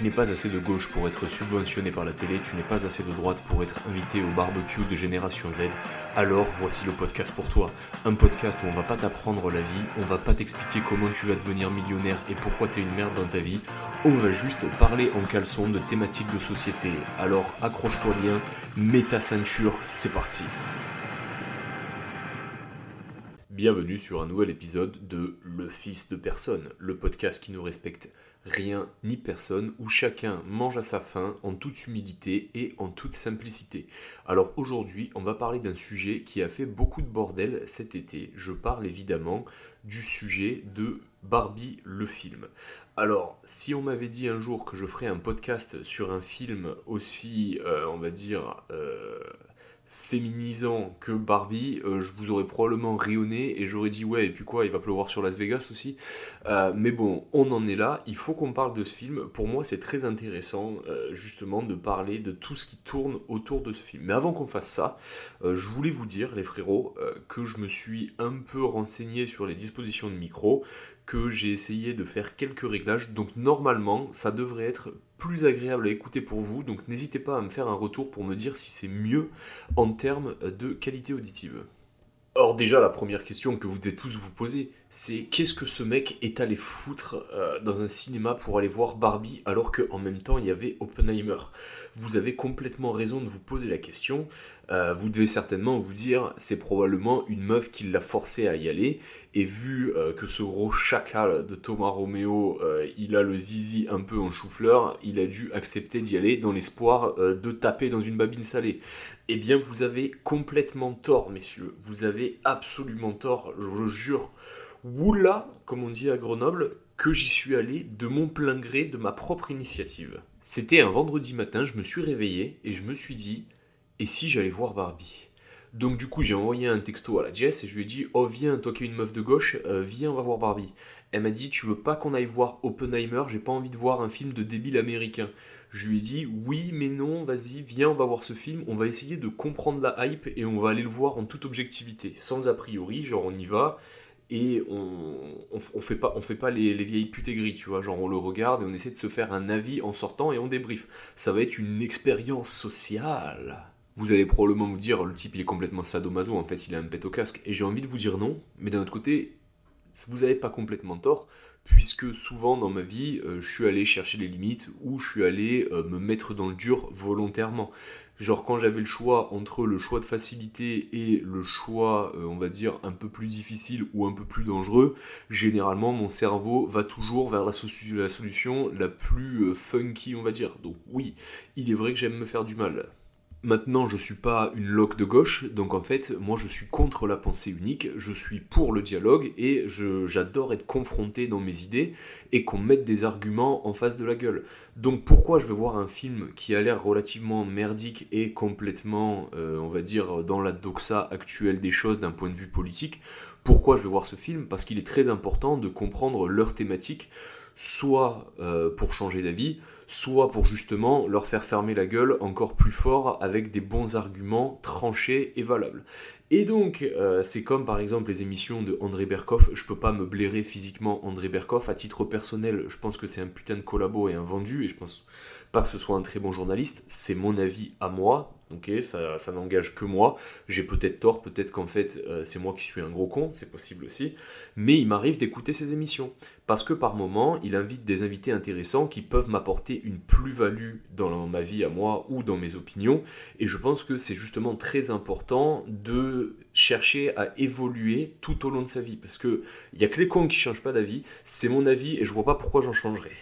Tu n'es pas assez de gauche pour être subventionné par la télé, tu n'es pas assez de droite pour être invité au barbecue de Génération Z, alors voici le podcast pour toi. Un podcast où on va pas t'apprendre la vie, on va pas t'expliquer comment tu vas devenir millionnaire et pourquoi t'es une merde dans ta vie, on va juste parler en caleçon de thématiques de société. Alors accroche-toi bien, mets ta ceinture, c'est parti. Bienvenue sur un nouvel épisode de Le Fils de Personne, le podcast qui nous respecte rien ni personne, où chacun mange à sa faim en toute humilité et en toute simplicité. Alors aujourd'hui, on va parler d'un sujet qui a fait beaucoup de bordel cet été. Je parle évidemment du sujet de Barbie le film. Alors, si on m'avait dit un jour que je ferais un podcast sur un film aussi, euh, on va dire, euh, féminisant que Barbie, euh, je vous aurais probablement rayonné et j'aurais dit ouais et puis quoi, il va pleuvoir sur Las Vegas aussi. Euh, mais bon, on en est là, il faut qu'on parle de ce film. Pour moi c'est très intéressant euh, justement de parler de tout ce qui tourne autour de ce film. Mais avant qu'on fasse ça, je voulais vous dire les frérots que je me suis un peu renseigné sur les dispositions de micro, que j'ai essayé de faire quelques réglages. Donc normalement, ça devrait être plus agréable à écouter pour vous. Donc n'hésitez pas à me faire un retour pour me dire si c'est mieux en termes de qualité auditive. Or déjà, la première question que vous devez tous vous poser, c'est qu'est-ce que ce mec est allé foutre euh, dans un cinéma pour aller voir Barbie alors qu'en même temps il y avait Oppenheimer Vous avez complètement raison de vous poser la question. Euh, vous devez certainement vous dire c'est probablement une meuf qui l'a forcé à y aller. Et vu euh, que ce gros chacal de Thomas Romeo, il a le zizi un peu en chou-fleur, il a dû accepter d'y aller dans l'espoir de taper dans une babine salée. Eh bien, vous avez complètement tort, messieurs. Vous avez absolument tort, je le jure. Oula, comme on dit à Grenoble, que j'y suis allé de mon plein gré, de ma propre initiative. C'était un vendredi matin, je me suis réveillé et je me suis dit, et si j'allais voir Barbie? Donc du coup j'ai envoyé un texto à la Jess et je lui ai dit oh viens toi qui es une meuf de gauche euh, viens on va voir Barbie. Elle m'a dit tu veux pas qu'on aille voir Oppenheimer? J'ai pas envie de voir un film de débile américain. Je lui ai dit oui mais non vas-y viens on va voir ce film on va essayer de comprendre la hype et on va aller le voir en toute objectivité sans a priori genre on y va et on, on, fait pas, on fait pas les, vieilles putes aigries, tu vois, genre on le regarde et on essaie de se faire un avis en sortant et on débrief. Ça va être une expérience sociale. Vous allez probablement vous dire, le type il est complètement sadomaso, en fait il a un pet au casque. Et j'ai envie de vous dire non, mais d'un autre côté, vous n'avez pas complètement tort, puisque souvent dans ma vie, euh, je suis allé chercher les limites ou je suis allé euh, me mettre dans le dur volontairement. Genre quand j'avais le choix entre le choix de facilité et le choix, euh, on va dire, un peu plus difficile ou un peu plus dangereux, généralement mon cerveau va toujours vers la, la solution la plus funky, on va dire. Donc oui, il est vrai que j'aime me faire du mal. Maintenant, je suis pas une loque de gauche, donc en fait, moi je suis contre la pensée unique, je suis pour le dialogue et j'adore être confronté dans mes idées et qu'on mette des arguments en face de la gueule. Donc pourquoi je vais voir un film qui a l'air relativement merdique et complètement, euh, on va dire, dans la doxa actuelle des choses d'un point de vue politique Pourquoi je vais voir ce film? Parce qu'il est très important de comprendre leur thématique, soit euh, pour changer d'avis, soit pour justement leur faire fermer la gueule encore plus fort avec des bons arguments tranchés et valables. Et donc, euh, c'est comme par exemple les émissions de André Berkoff. Je peux pas me blairer physiquement André Berkoff. À titre personnel, je pense que c'est un putain de collabo et un vendu. Et je pense pas que ce soit un très bon journaliste. C'est mon avis à moi. Ok, ça, n'engage que moi. J'ai peut-être tort, peut-être qu'en fait euh, c'est moi qui suis un gros con, c'est possible aussi. Mais il m'arrive d'écouter ses émissions parce que par moment il invite des invités intéressants qui peuvent m'apporter une plus-value dans ma vie à moi ou dans mes opinions. Et je pense que c'est justement très important de chercher à évoluer tout au long de sa vie parce que il y a que les cons qui changent pas d'avis. C'est mon avis et je vois pas pourquoi j'en changerais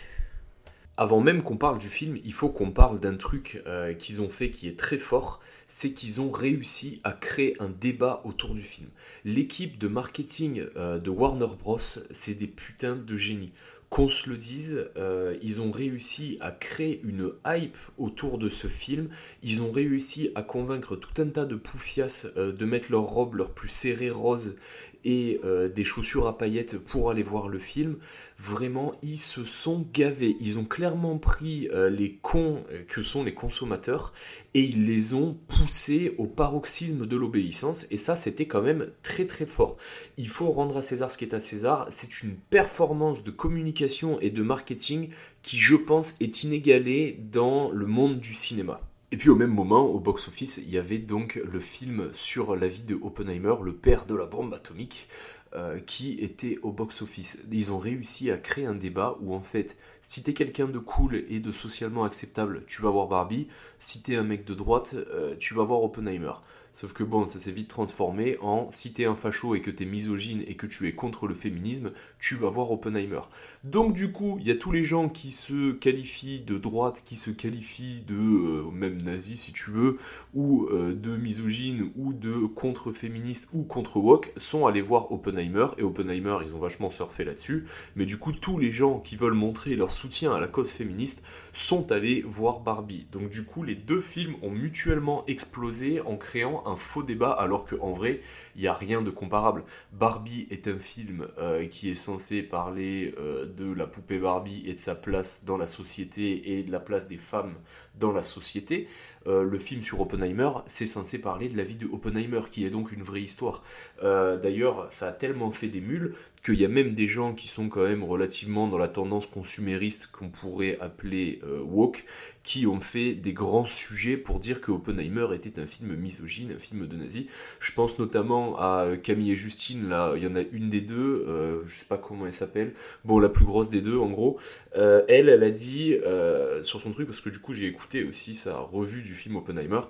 avant même qu'on parle du film, il faut qu'on parle d'un truc euh, qu'ils ont fait qui est très fort, c'est qu'ils ont réussi à créer un débat autour du film. L'équipe de marketing euh, de Warner Bros, c'est des putains de génies. Qu'on se le dise, euh, ils ont réussi à créer une hype autour de ce film. Ils ont réussi à convaincre tout un tas de poufias de mettre leurs robes leurs plus serrées roses et euh, des chaussures à paillettes pour aller voir le film. Vraiment, ils se sont gavés. Ils ont clairement pris euh, les cons euh, que sont les consommateurs et ils les ont poussés au paroxysme de l'obéissance. Et ça, c'était quand même très très fort. Il faut rendre à César ce qui est à César. C'est une performance de communication et de marketing qui, je pense, est inégalée dans le monde du cinéma. Et puis au même moment, au box-office, il y avait donc le film sur la vie de Oppenheimer, le père de la bombe atomique, euh, qui était au box-office. Ils ont réussi à créer un débat où en fait, si t'es quelqu'un de cool et de socialement acceptable, tu vas voir Barbie. Si t'es un mec de droite, euh, tu vas voir Oppenheimer. Sauf que bon, ça s'est vite transformé en si t'es un facho et que t'es misogyne et que tu es contre le féminisme, tu vas voir Oppenheimer. Donc du coup, il y a tous les gens qui se qualifient de droite, qui se qualifient de euh, même nazi si tu veux, ou euh, de misogyne, ou de contre-féministe, ou contre-woke, sont allés voir Oppenheimer. Et Oppenheimer, ils ont vachement surfé là-dessus. Mais du coup, tous les gens qui veulent montrer leur soutien à la cause féministe sont allés voir Barbie. Donc du coup, les deux films ont mutuellement explosé en créant un faux débat alors qu'en vrai, il n'y a rien de comparable. Barbie est un film euh, qui est censé parler euh, de la poupée Barbie et de sa place dans la société et de la place des femmes dans la société. Euh, le film sur Oppenheimer, c'est censé parler de la vie de Oppenheimer, qui est donc une vraie histoire. D'ailleurs, ça a tellement fait des mules qu'il y a même des gens qui sont quand même relativement dans la tendance consumériste qu'on pourrait appeler woke, qui ont fait des grands sujets pour dire que Oppenheimer était un film misogyne, un film de nazi. Je pense notamment à Camille et Justine, là, il y en a une des deux, euh, je sais pas comment elle s'appelle, bon, la plus grosse des deux en gros. Euh, elle, elle a dit euh, sur son truc, parce que du coup j'ai écouté aussi sa revue du film Oppenheimer,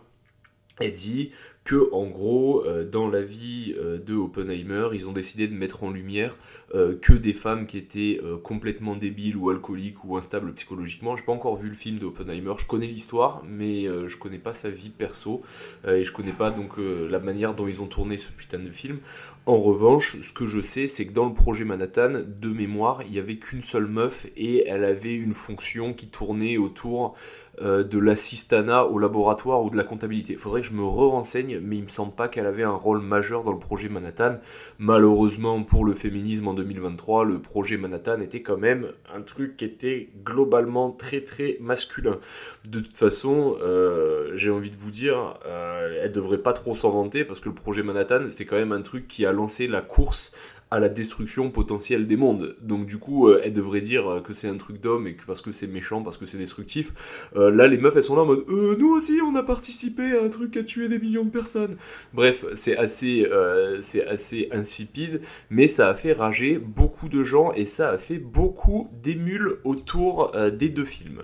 elle dit que en gros euh, dans la vie euh, de Oppenheimer ils ont décidé de mettre en lumière euh, que des femmes qui étaient complètement débiles ou alcooliques ou instables psychologiquement. J'ai pas encore vu le film de Oppenheimer je connais l'histoire mais je connais pas sa vie perso et je connais pas donc la manière dont ils ont tourné ce putain de film. En revanche ce que je sais c'est que dans le projet Manhattan de mémoire il y avait qu'une seule meuf et elle avait une fonction qui tournait autour de l'assistanat au laboratoire ou de la comptabilité. Il faudrait que je me re-renseigne mais il me semble pas qu'elle avait un rôle majeur dans le projet Manhattan. Malheureusement pour le féminisme en 2023, le projet Manhattan était quand même un truc qui était globalement très très masculin. De toute façon, euh, j'ai envie de vous dire, euh, elle devrait pas trop s'en vanter parce que le projet Manhattan, c'est quand même un truc qui a lancé la course à la destruction potentielle des mondes. Donc du coup, euh, elle devrait dire euh, que c'est un truc d'homme et que parce que c'est méchant, parce que c'est destructif. Euh, là, les meufs, elles sont là en mode nous aussi, on a participé à un truc qui a tué des millions de personnes. Bref, c'est assez, insipide, mais ça a fait rager beaucoup de gens et ça a fait beaucoup d'émules autour des deux films.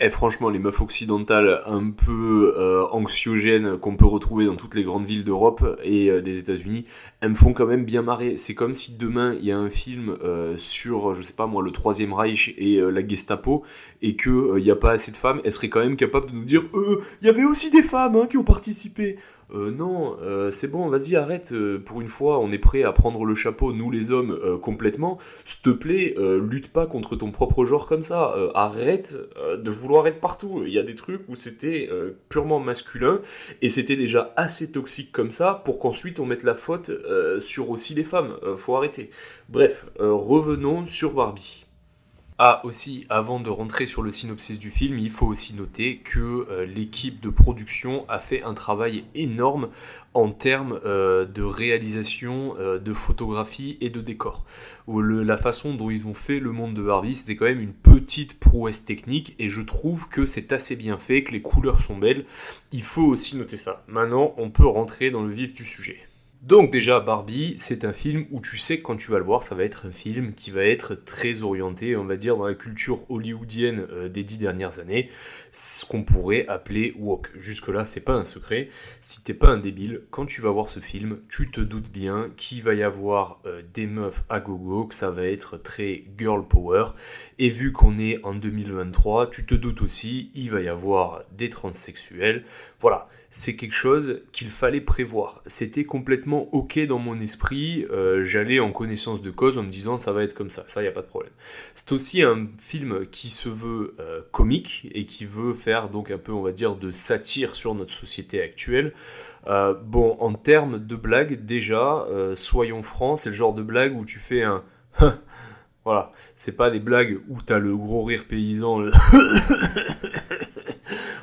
Et franchement, les meufs occidentales un peu anxiogènes qu'on peut retrouver dans toutes les grandes villes d'Europe et des États-Unis, elles me font quand même bien marrer. C'est comme si demain il y a un film euh, sur, je sais pas moi, le Troisième Reich et la Gestapo et qu'il n'y a pas assez de femmes, elles seraient quand même capables de nous dire il y avait aussi des femmes hein, qui ont participé. Euh, non, euh, c'est bon, vas-y, arrête, euh, pour une fois, on est prêt à prendre le chapeau, nous les hommes, complètement. S'il te plaît, lutte pas contre ton propre genre comme ça. arrête de vouloir être partout. Il y a des trucs où c'était purement masculin et c'était déjà assez toxique comme ça pour qu'ensuite on mette la faute sur aussi les femmes. faut arrêter. Bref, revenons sur Barbie. Ah, aussi, avant de rentrer sur le synopsis du film, il faut aussi noter que euh, l'équipe de production a fait un travail énorme en termes euh, de réalisation, euh, de photographie et de décor. la façon dont ils ont fait le monde de Barbie, c'était quand même une petite prouesse technique et je trouve que c'est assez bien fait, que les couleurs sont belles. Il faut aussi noter ça. Maintenant, on peut rentrer dans le vif du sujet. Donc déjà Barbie, c'est un film où tu sais que quand tu vas le voir, ça va être un film qui va être très orienté, on va dire, dans la culture hollywoodienne euh, des dix dernières années, ce qu'on pourrait appeler woke. Jusque-là, c'est pas un secret. Si t'es pas un débile, quand tu vas voir ce film, tu te doutes bien qu'il va y avoir euh, des meufs à gogo, que ça va être très girl power. Et vu qu'on est en 2023, tu te doutes aussi, il va y avoir des transsexuels. Voilà, c'est quelque chose qu'il fallait prévoir. C'était complètement ok dans mon esprit. Euh, j'allais en connaissance de cause en me disant ça va être comme ça, ça y a pas de problème. C'est aussi un film qui se veut euh, comique et qui veut faire donc un peu on va dire de satire sur notre société actuelle. Euh, bon, en termes de blague, déjà, euh, soyons francs, c'est le genre de blague où tu fais un. voilà, c'est pas des blagues où t'as le gros rire paysan.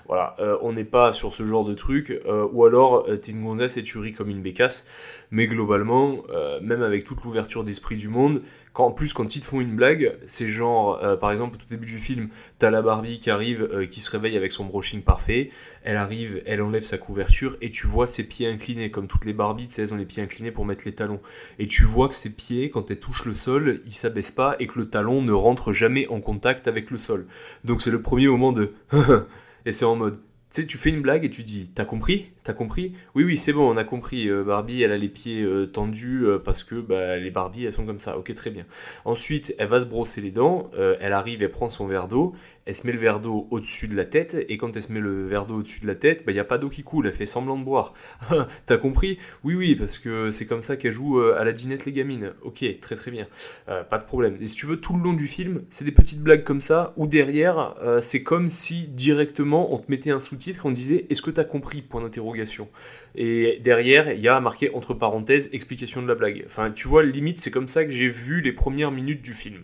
voilà, euh, on n'est pas sur ce genre de truc. ou alors, t'es une gonzesse et tu ris comme une bécasse. Mais globalement, même avec toute l'ouverture d'esprit du monde, en plus, quand ils te font une blague, c'est genre, euh, par exemple, au tout début du film, t'as la Barbie qui arrive, euh, qui se réveille avec son brushing parfait. Elle arrive, elle enlève sa couverture et tu vois ses pieds inclinés, comme toutes les Barbies, tu sais, elles ont les pieds inclinés pour mettre les talons. Et tu vois que ses pieds, quand elles touchent le sol, ils s'abaissent pas et que le talon ne rentre jamais en contact avec le sol. Donc c'est le premier moment de et c'est en mode tu sais, tu fais une blague et tu dis, t'as compris? T'as compris? Oui, oui, c'est bon, on a compris. Euh, Barbie, elle a les pieds euh, tendus euh, parce que bah, les Barbies, elles sont comme ça. Ok, très bien. Ensuite, elle va se brosser les dents. elle arrive, elle prend son verre d'eau. Elle se met le verre d'eau au-dessus de la tête. Et quand elle se met le verre d'eau au-dessus de la tête, il bah, n'y a pas d'eau qui coule. Elle fait semblant de boire. T'as compris? Oui, oui, parce que c'est comme ça qu'elle joue à la dinette les gamines. Ok, très très bien. pas de problème. Et si tu veux, tout le long du film, c'est des petites blagues comme ça. Ou derrière, c'est comme si directement on te mettait un sous-titre et on disait Est-ce que t'as compris? Point d'interrogation et derrière, il y a marqué entre parenthèses explication de la blague. Enfin, tu vois, limite, c'est comme ça que j'ai vu les premières minutes du film.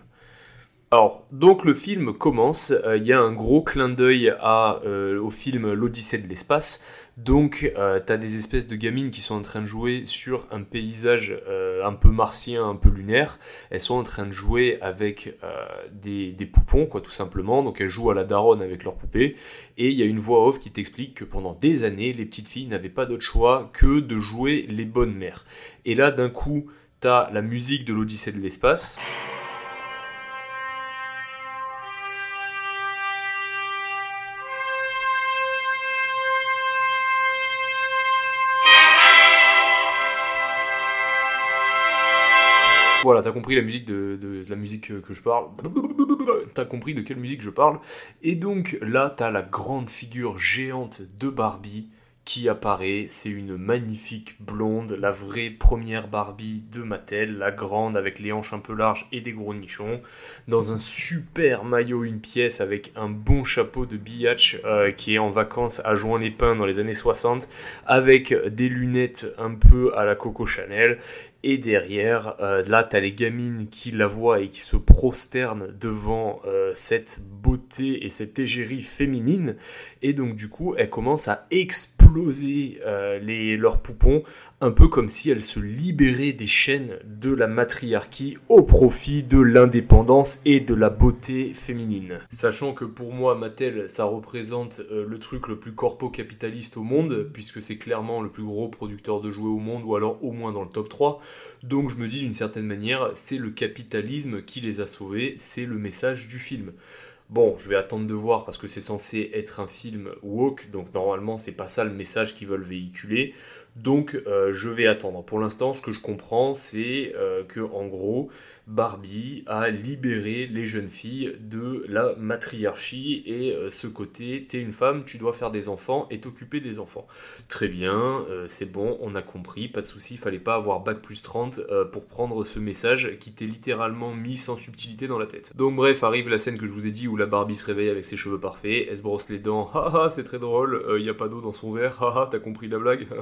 Alors, donc le film commence, euh, il y a un gros clin d'œil euh, au film L'Odyssée de l'espace. Donc, euh, tu as des espèces de gamines qui sont en train de jouer sur un paysage un peu martien, un peu lunaire. Elles sont en train de jouer avec des, des, poupons, quoi, tout simplement. Donc, elles jouent à la daronne avec leurs poupées. Et il y a une voix off qui t'explique que pendant des années, les petites filles n'avaient pas d'autre choix que de jouer les bonnes mères. Et là, d'un coup, tu as la musique de l'Odyssée de l'espace. Voilà, t'as compris la musique de, la musique que je parle. T'as compris de quelle musique je parle. Et donc là, t'as la grande figure géante de Barbie qui apparaît. C'est une magnifique blonde, la vraie première Barbie de Mattel, la grande avec les hanches un peu larges et des gros nichons, dans un super maillot une pièce avec un bon chapeau de biatch euh, qui est en vacances à Jouan-les-Pins dans les années 60, avec des lunettes un peu à la Coco Chanel et derrière, euh, là, tu as les gamines qui la voient et qui se prosternent devant euh, cette beauté et cette égérie féminine. Et donc, du coup, elles commencent à exploser euh, les, leurs poupons un peu comme si elle se libérait des chaînes de la matriarchie au profit de l'indépendance et de la beauté féminine. Sachant que pour moi, Mattel, ça représente euh, le truc le plus corpo-capitaliste au monde, puisque c'est clairement le plus gros producteur de jouets au monde, ou alors au moins dans le top 3. Donc je me dis d'une certaine manière, c'est le capitalisme qui les a sauvés, c'est le message du film. Bon, je vais attendre de voir parce que c'est censé être un film woke, donc normalement c'est pas ça le message qu'ils veulent véhiculer. Donc euh, je vais attendre. Pour l'instant, ce que je comprends, c'est euh, que en gros, Barbie a libéré les jeunes filles de la matriarchie et euh, ce côté, t'es une femme, tu dois faire des enfants et t'occuper des enfants. Très bien, euh, c'est bon, on a compris, pas de souci, il fallait pas avoir bac plus 30 euh, pour prendre ce message qui t'est littéralement mis sans subtilité dans la tête. Donc bref, arrive la scène que je vous ai dit où la Barbie se réveille avec ses cheveux parfaits, elle se brosse les dents, haha, c'est très drôle, il n'y a pas d'eau dans son verre, haha, t'as compris la blague.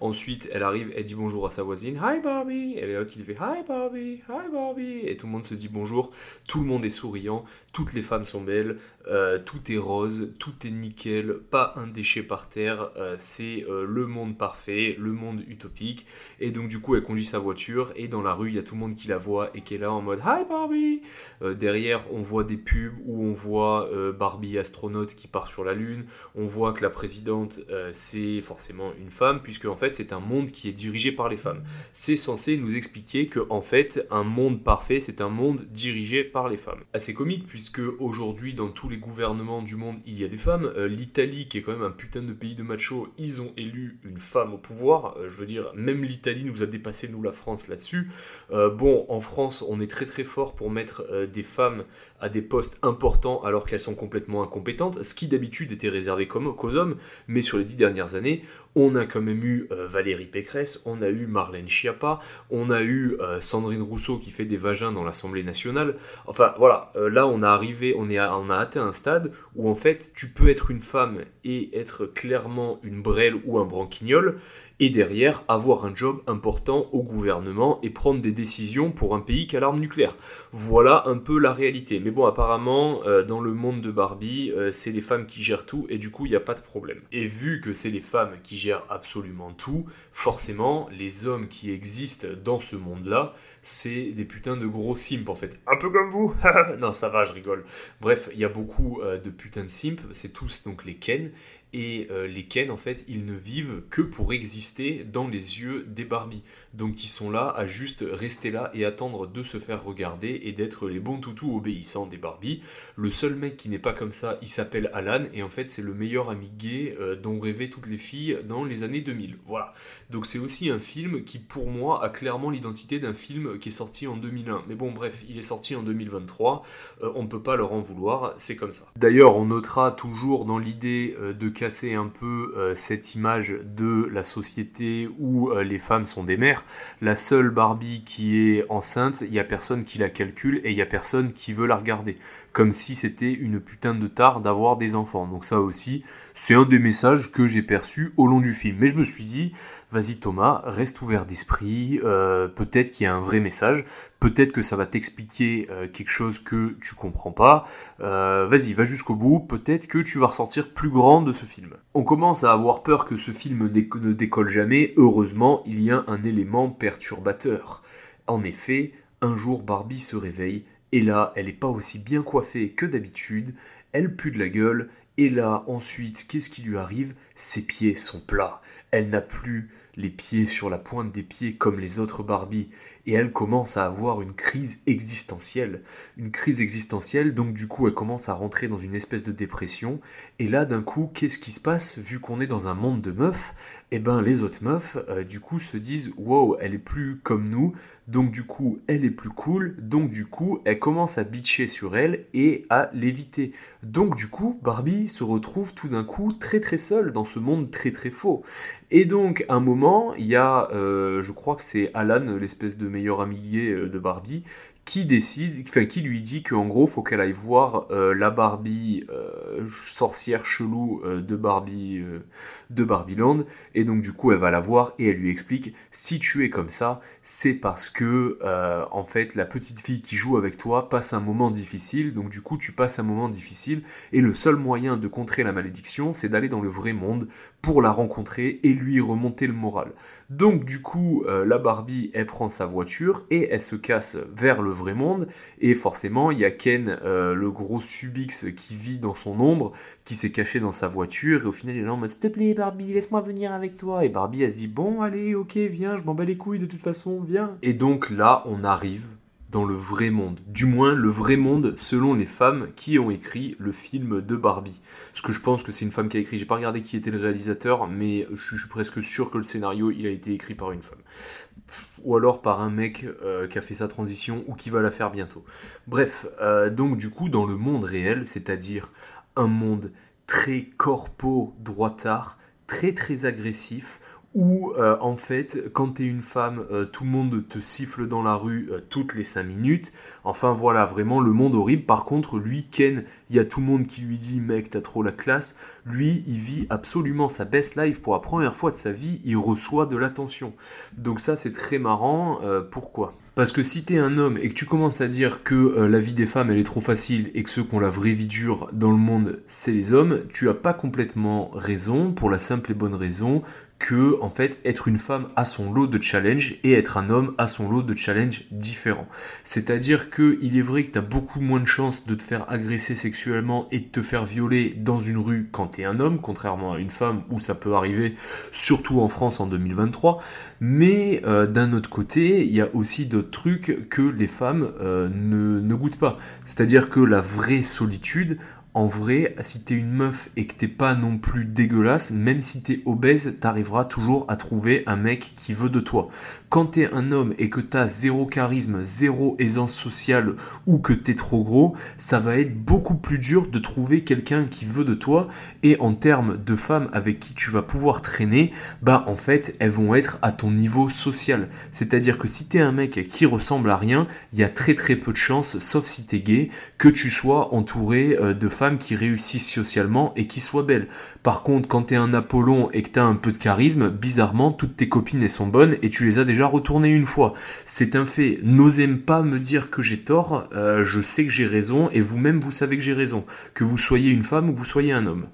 Ensuite, elle arrive, elle dit bonjour à sa voisine, hi Barbie, elle est là qui fait hi Barbie, hi Barbie. Et tout le monde se dit bonjour, tout le monde est souriant, toutes les femmes sont belles, euh, tout est rose, tout est nickel, pas un déchet par terre, euh, c'est euh, le monde parfait, le monde utopique. Et donc du coup, elle conduit sa voiture et dans la rue, il y a tout le monde qui la voit et qui est là en mode Hi Barbie Derrière, on voit des pubs où on voit Barbie astronaute qui part sur la Lune, on voit que la présidente, c'est forcément une femme, puisque en fait, c'est un monde qui est dirigé par les femmes. C'est censé nous expliquer que en fait, un monde parfait, c'est un monde dirigé par les femmes. Assez comique, puisque aujourd'hui, dans tous les gouvernements du monde, il y a des femmes. Euh, L'Italie, qui est quand même un putain de pays de macho, ils ont élu une femme au pouvoir. Euh, je veux dire, même l'Italie nous a dépassé, nous, la France, là-dessus. Euh, bon, en France, on est très très fort pour mettre des femmes à des postes importants alors qu'elles sont complètement incompétentes, ce qui d'habitude était réservé comme, qu'aux hommes, mais sur les dix dernières années, on a quand même eu eu euh, Valérie Pécresse, on a eu Marlène Schiappa, on a eu euh, Sandrine Rousseau qui fait des vagins dans l'Assemblée nationale. Enfin voilà, euh, là on a arrivé, on, est a atteint un stade où en fait tu peux être une femme et être clairement une brêle ou un branquignol et derrière avoir un job important au gouvernement et prendre des décisions pour un pays qui a l'arme nucléaire. Voilà un peu la réalité. Mais bon, apparemment, euh, dans le monde de Barbie, euh, c'est les femmes qui gèrent tout et du coup, il n'y a pas de problème. Et vu que c'est les femmes qui gèrent absolument tout, forcément, les hommes qui existent dans ce monde-là, c'est des putains de gros simps en fait. Un peu comme vous Non, ça va, je rigole. Bref, il y a beaucoup euh, de putains de simps, c'est tous donc les Ken. Et euh, les Ken, en fait, ils ne vivent que pour exister dans les yeux des Barbie. Donc ils sont là à juste rester là et attendre de se faire regarder et d'être les bons toutous obéissants des Barbie. Le seul mec qui n'est pas comme ça, il s'appelle Alan et en fait c'est le meilleur ami gay euh, dont rêvaient toutes les filles dans les années 2000. Voilà. Donc c'est aussi un film qui pour moi a clairement l'identité d'un film qui est sorti en 2001. Mais bon bref, il est sorti en 2023, euh, on ne peut pas leur en vouloir, c'est comme ça. D'ailleurs on notera toujours dans l'idée de un peu cette image de la société où les femmes sont des mères, la seule Barbie qui est enceinte, il n'y a personne qui la calcule et il n'y a personne qui veut la regarder. Comme si c'était une putain de tare d'avoir des enfants. Donc ça aussi, c'est un des messages que j'ai perçus au long du film. Mais je me suis dit, vas-y Thomas, reste ouvert d'esprit, euh, peut-être qu'il y a un vrai message, peut-être que ça va t'expliquer euh, quelque chose que tu comprends pas. Euh, vas-y, va jusqu'au bout, peut-être que tu vas ressortir plus grand de ce film. On commence à avoir peur que ce film ne décolle jamais, heureusement, il y a un élément perturbateur. En effet, un jour Barbie se réveille, et là, elle n'est pas aussi bien coiffée que d'habitude, elle pue de la gueule, et là, ensuite, qu'est-ce qui lui arrive? Ses pieds sont plats. Elle n'a plus les pieds sur la pointe des pieds comme les autres Barbie, et elle commence à avoir une crise existentielle. Une crise existentielle, donc du coup elle commence à rentrer dans une espèce de dépression, et là d'un coup, qu'est-ce qui se passe? Vu qu'on est dans un monde de meufs, et eh ben les autres meufs, euh, du coup, se disent wow, elle est plus comme nous, donc du coup, elle est plus cool, donc du coup, elle commence à bitcher sur elle et à l'éviter. Donc du coup, Barbie se retrouve tout d'un coup très très seule dans ce monde très très faux. Et donc, un moment, il y a, euh, je crois que c'est Alan, l'espèce de meilleur euh, de Barbie, qui décide, enfin qui lui dit qu'en gros faut qu'elle aille voir euh, la Barbie euh, sorcière chelou de Barbie de Barbieland et donc du coup elle va la voir et elle lui explique si tu es comme ça c'est parce que en fait la petite fille qui joue avec toi passe un moment difficile. Donc du coup tu passes un moment difficile. Et le seul moyen de contrer la malédiction c'est d'aller dans le vrai monde pour la rencontrer et lui remonter le moral. Donc du coup, la Barbie, elle prend sa voiture et elle se casse vers le vrai monde. Et forcément, il y a Ken, euh, le gros Subix qui vit dans son ombre, qui s'est caché dans sa voiture. Et au final, il est là en mode S'il te plaît, Barbie, laisse-moi venir avec toi. Et Barbie, elle se dit Bon, allez, ok, viens, je m'en bats les couilles de toute façon, viens. Et donc là, on arrive dans le vrai monde. Du moins, le vrai monde selon les femmes qui ont écrit le film de Barbie. Ce que je pense que c'est une femme qui a écrit. J'ai pas regardé qui était le réalisateur, mais je suis presque sûr que le scénario, il a été écrit par une femme ou alors par un mec euh, qui a fait sa transition ou qui va la faire bientôt. Bref, euh, donc du coup, dans le monde réel, c'est-à-dire un monde très corpo droitard, très très agressif, où euh, en fait, quand t'es une femme, euh, tout le monde te siffle dans la rue euh, toutes les 5 minutes. Enfin voilà, vraiment le monde horrible. Par contre, lui, Ken, il y a tout le monde qui lui dit mec, t'as trop la classe. Lui, il vit absolument sa best life pour la première fois de sa vie, il reçoit de l'attention. Donc ça, c'est très marrant. pourquoi? Parce que si t'es un homme et que tu commences à dire que la vie des femmes elle est trop facile et que ceux qui ont la vraie vie dure dans le monde c'est les hommes, tu as pas complètement raison pour la simple et bonne raison que en fait être une femme a son lot de challenges et être un homme a son lot de challenges différents. C'est-à-dire que il est vrai que tu as beaucoup moins de chances de te faire agresser sexuellement et de te faire violer dans une rue quand tu es un homme, contrairement à une femme où ça peut arriver, surtout en France en 2023. Mais euh, d'un autre côté, il y a aussi d'autres trucs que les femmes euh, ne, ne goûtent pas. C'est-à-dire que la vraie solitude, en vrai, si t'es une meuf et que t'es pas non plus dégueulasse, même si t'es obèse, t'arriveras toujours à trouver un mec qui veut de toi. Quand t'es un homme et que t'as zéro charisme, zéro aisance sociale ou que t'es trop gros, ça va être beaucoup plus dur de trouver quelqu'un qui veut de toi. Et en termes de femmes avec qui tu vas pouvoir traîner, bah en fait, elles vont être à ton niveau social. C'est-à-dire que si t'es un mec qui ressemble à rien, il y a très très peu de chances, sauf si t'es gay, que tu sois entouré euh, de femmes qui réussissent socialement et qui soient belles. Par contre, quand t'es un Apollon et que t'as un peu de charisme, bizarrement, toutes tes copines sont bonnes et tu les as déjà retournées une fois. C'est un fait. N'osez pas me dire que j'ai tort, euh, je sais que j'ai raison et vous-même vous savez que j'ai raison. Que vous soyez une femme ou vous soyez un homme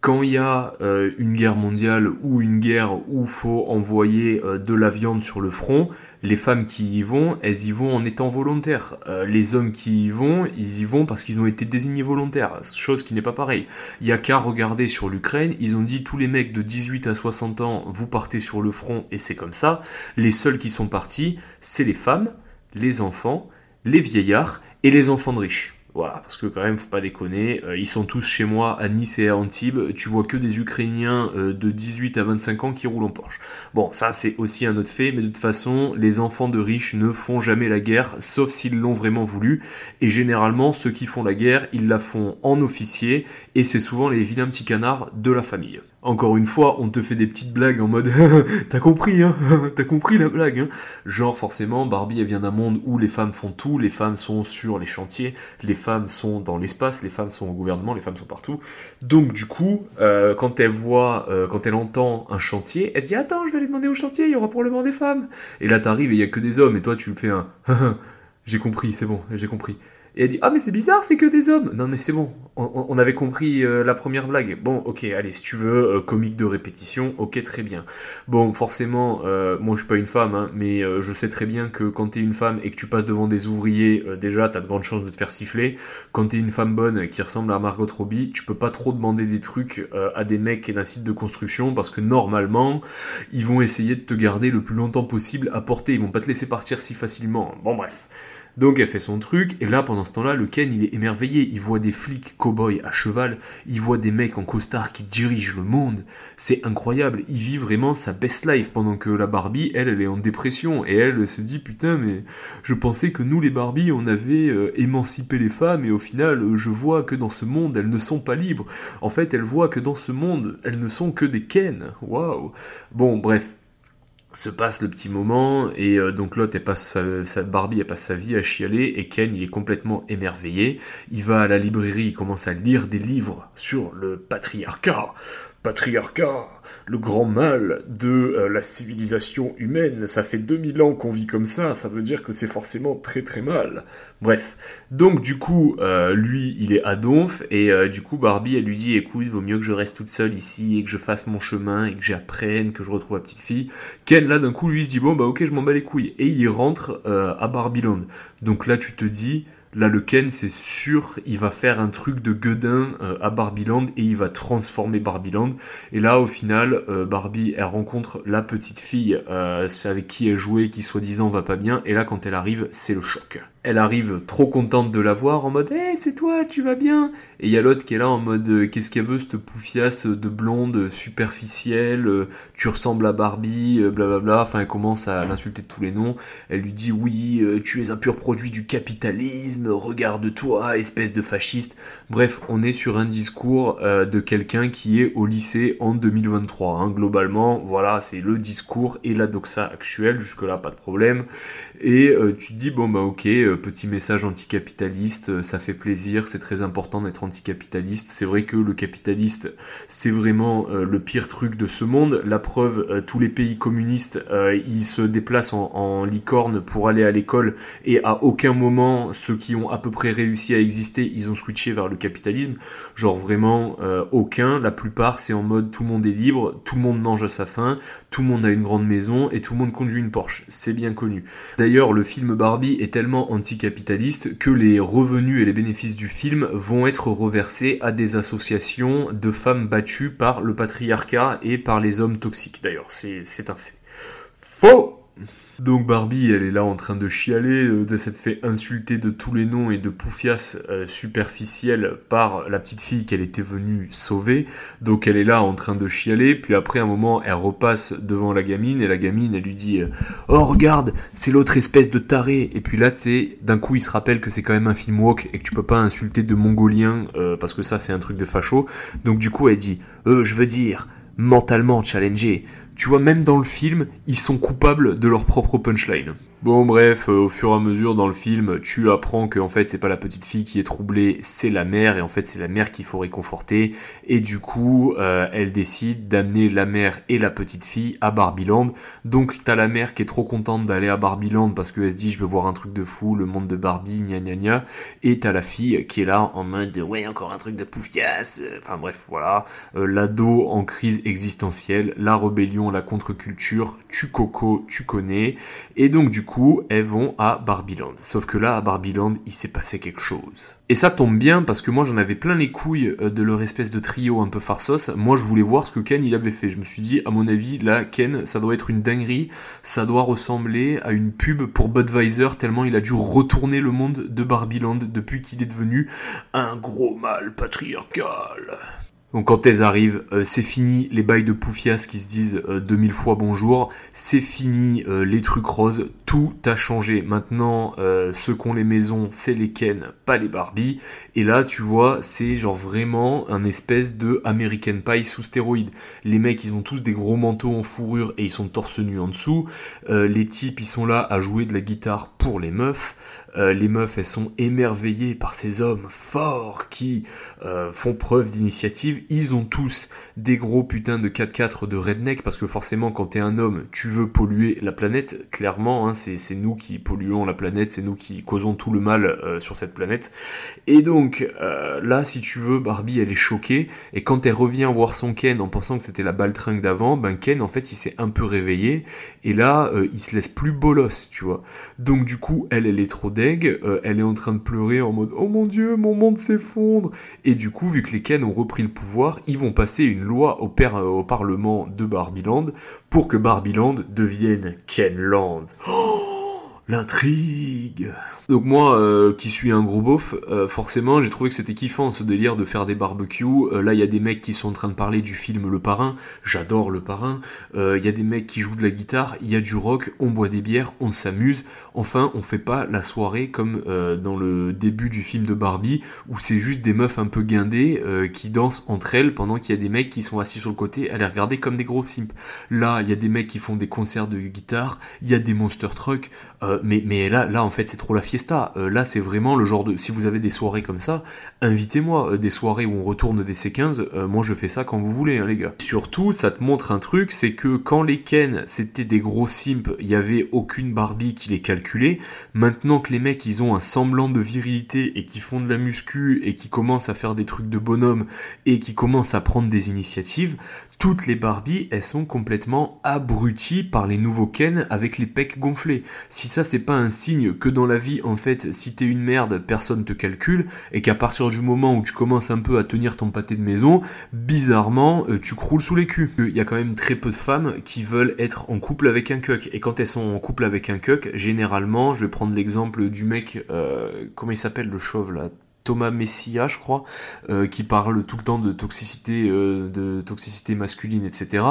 quand il y a euh, une guerre mondiale ou une guerre où faut envoyer euh, de la viande sur le front, les femmes qui y vont, elles y vont en étant volontaires. Euh, les hommes qui y vont, ils y vont parce qu'ils ont été désignés volontaires, chose qui n'est pas pareil. Il y a qu'à regarder sur l'Ukraine, ils ont dit tous les mecs de 18 à 60 ans, vous partez sur le front et c'est comme ça. Les seuls qui sont partis, c'est les femmes, les enfants, les vieillards et les enfants de riches. Voilà, parce que quand même, faut pas déconner. Euh, ils sont tous chez moi à Nice et à Antibes. Tu vois que des Ukrainiens euh, de 18 à 25 ans qui roulent en Porsche. Bon, ça c'est aussi un autre fait, mais de toute façon, les enfants de riches ne font jamais la guerre, sauf s'ils l'ont vraiment voulu. Et généralement, ceux qui font la guerre, ils la font en officier, et c'est souvent les vilains petits canards de la famille. Encore une fois, on te fait des petites blagues en mode t'as compris, hein T'as compris la blague, hein Genre forcément, Barbie elle vient d'un monde où les femmes font tout, les femmes sont sur les chantiers, les femmes sont dans l'espace, les femmes sont au gouvernement, les femmes sont partout. Donc du coup, euh, quand elle voit, euh, quand elle entend un chantier, elle se dit attends, je vais aller demander au chantier, il y aura probablement des femmes. Et là t'arrives et il y a que des hommes. Et toi tu me fais un j'ai compris, c'est bon, j'ai compris. Et elle dit Ah, mais c'est bizarre, c'est que des hommes. Non, mais c'est bon, on, avait compris euh, la première blague. Bon, ok, allez, si tu veux, euh, comique de répétition, ok, très bien. Bon, forcément, euh, moi je suis pas une femme, hein, mais je sais très bien que quand t'es une femme et que tu passes devant des ouvriers, déjà t'as de grandes chances de te faire siffler. Quand t'es une femme bonne qui ressemble à Margot Robbie, tu peux pas trop demander des trucs à des mecs d'un site de construction parce que normalement, ils vont essayer de te garder le plus longtemps possible à portée. Ils vont pas te laisser partir si facilement. Bon, bref. Donc elle fait son truc, et là pendant ce temps-là, le Ken il est émerveillé, il voit des flics cow-boys à cheval, il voit des mecs en costard qui dirigent le monde, c'est incroyable, il vit vraiment sa best life, pendant que la Barbie, elle, elle est en dépression, et elle se dit putain mais je pensais que nous les Barbie on avait euh, émancipé les femmes, et au final je vois que dans ce monde elles ne sont pas libres, en fait elle voit que dans ce monde elles ne sont que des Ken, waouh. Bon bref, se passe le petit moment et euh, donc l'autre elle passe sa, Barbie elle passe sa vie à chialer et Ken il est complètement émerveillé. Il va à la librairie il commence à lire des livres sur le patriarcat patriarcat le grand mal de euh, la civilisation humaine. Ça fait 2000 ans qu'on vit comme ça, ça veut dire que c'est forcément très très mal. Bref, donc du coup, euh, lui, il est à Donf, et euh, du coup, Barbie, elle lui dit, écoute, il vaut mieux que je reste toute seule ici, et que je fasse mon chemin, et que j'apprenne, que je retrouve la petite fille. Ken, là, d'un coup, lui, se dit, bon, bah ok, je m'en bats les couilles. Et il rentre à Barbieland. Donc là, tu te dis, Là, le Ken, c'est sûr, il va faire un truc de gueudin euh, à Barbieland et il va transformer Barbieland. Et là, au final, euh, Barbie, elle rencontre la petite fille euh, avec qui elle jouait, qui soi-disant va pas bien. Et là, quand elle arrive, c'est le choc elle arrive trop contente de la voir en mode Hé, c'est toi, tu vas bien Et il y a l'autre qui est là en mode euh, Qu'est-ce qu'elle veut, cette poufiasse de blonde superficielle euh, Tu ressembles à Barbie, euh, blablabla. Enfin, elle commence à l'insulter de tous les noms. Elle lui dit Oui, tu es un pur produit du capitalisme, regarde-toi, espèce de fasciste. Bref, on est sur un discours de quelqu'un qui est au lycée en 2023. Hein. Globalement, voilà, c'est le discours et la doxa actuelle. Jusque-là, pas de problème. Et tu te dis Bon, bah, ok euh, petit message anticapitaliste, euh, ça fait plaisir, c'est très important d'être anticapitaliste. C'est vrai que le capitaliste, c'est vraiment euh, le pire truc de ce monde. La preuve, tous les pays communistes, ils se déplacent en, licorne pour aller à l'école et à aucun moment, ceux qui ont à peu près réussi à exister, ils ont switché vers le capitalisme. Genre vraiment aucun. La plupart, c'est en mode tout le monde est libre, tout le monde mange à sa faim, tout le monde a une grande maison et tout le monde conduit une Porsche. C'est bien connu. D'ailleurs, le film Barbie est tellement anticapitaliste que les revenus et les bénéfices du film vont être reversés à des associations de femmes battues par le patriarcat et par les hommes toxiques. D'ailleurs, c'est un fait. Faux Donc Barbie, elle est là en train de chialer, euh, de s'être fait insulter de tous les noms et de poufias euh, superficielles par la petite fille qu'elle était venue sauver. Donc elle est là en train de chialer, puis après un moment, elle repasse devant la gamine et la gamine, elle lui dit euh, "Oh regarde, c'est l'autre espèce de taré." Et puis là, tu sais, d'un coup, il se rappelle que c'est quand même un film woke et que tu peux pas insulter de mongolien parce que ça c'est un truc de facho. Donc du coup, elle dit "Euh, je veux dire mentalement challengé. Tu vois, même dans le film, ils sont coupables de leur propre punchline. Bon bref, euh, au fur et à mesure dans le film, tu apprends que en fait c'est pas la petite fille qui est troublée, c'est la mère et en fait c'est la mère qu'il faut réconforter et du coup euh, elle décide d'amener la mère et la petite fille à Barbieland. Donc t'as la mère qui est trop contente d'aller à Barbieland parce qu'elle se dit je veux voir un truc de fou, le monde de Barbie, gna gna gna. Et t'as la fille qui est là en mode ouais encore un truc de poufias. Enfin bref voilà, euh, l'ado en crise existentielle, la rébellion, la contre-culture, tu coco, tu connais. Et donc du coup coup, elles vont à Barbieland. Sauf que là, à Barbieland, il s'est passé quelque chose. Et ça tombe bien parce que moi j'en avais plein les couilles euh, de leur espèce de trio un peu farsos. Moi je voulais voir ce que Ken il avait fait. Je me suis dit, à mon avis, là, Ken, ça doit être une dinguerie. Ça doit ressembler à une pub pour Budweiser tellement il a dû retourner le monde de Barbieland depuis qu'il est devenu un gros mâle patriarcal. Donc quand elles arrivent, euh, c'est fini les bails de poufias qui se disent 2000 euh, fois bonjour, c'est fini euh, les trucs roses, tout a changé. Maintenant, ceux qui ont les maisons, c'est les Ken, pas les Barbie. Et là, tu vois, c'est genre vraiment un espèce de American Pie sous stéroïdes. Les mecs, ils ont tous des gros manteaux en fourrure et ils sont torse nu en dessous. les types, ils sont là à jouer de la guitare pour les meufs. Euh, les meufs, elles sont émerveillées par ces hommes forts qui euh, font preuve d'initiative. Ils ont tous des gros putains de 4x4 de redneck parce que forcément, quand t'es un homme, tu veux polluer la planète. Clairement, hein, c'est nous qui polluons la planète, c'est nous qui causons tout le mal euh, sur cette planète. Et donc, là, si tu veux, Barbie, elle est choquée. Et quand elle revient voir son Ken en pensant que c'était la baltringue d'avant, ben Ken, en fait, il s'est un peu réveillé. Et là, il se laisse plus bolos, tu vois. Donc, du coup, elle, elle est trop euh, elle est en train de pleurer en mode Oh mon dieu, mon monde s'effondre Et du coup, vu que les Ken ont repris le pouvoir, ils vont passer une loi au, euh, au Parlement de Barbieland pour que Barbieland devienne Kenland. Oh, l'intrigue donc moi, euh, qui suis un gros beauf, euh, forcément, j'ai trouvé que c'était kiffant ce délire de faire des barbecues. Euh, là, il y a des mecs qui sont en train de parler du film Le Parrain. J'adore Le Parrain. Il y a des mecs qui jouent de la guitare. Il y a du rock. On boit des bières. On s'amuse. Enfin, on fait pas la soirée comme dans le début du film de Barbie où c'est juste des meufs un peu guindées qui dansent entre elles pendant qu'il y a des mecs qui sont assis sur le côté à les regarder comme des gros simps. Là, il y a des mecs qui font des concerts de guitare. Il y a des monster trucks. mais là en fait, c'est trop la fiesta euh, là, c'est vraiment le genre de. Si vous avez des soirées comme ça, invitez-moi. Euh, des soirées où on retourne des C15, euh, moi je fais ça quand vous voulez, hein, les gars. Surtout, ça te montre un truc, c'est que quand les Ken, c'était des gros simps, il y avait aucune Barbie qui les calculait. Maintenant que les mecs, ils ont un semblant de virilité et qui font de la muscu et qui commencent à faire des trucs de bonhomme et qui commencent à prendre des initiatives, toutes les Barbies, elles sont complètement abruties par les nouveaux Ken avec les pecs gonflés. Si ça c'est pas un signe que dans la vie, en fait, si t'es une merde, personne te calcule, et qu'à partir du moment où tu commences un peu à tenir ton pâté de maison, bizarrement, euh, tu croules sous les culs. Il y a quand même très peu de femmes qui veulent être en couple avec un cuck. Et quand elles sont en couple avec un cuck, généralement, je vais prendre l'exemple du mec, euh, comment il s'appelle le chauve là? Thomas Messia, je crois, euh, qui parle tout le temps de toxicité, euh, de toxicité masculine, etc.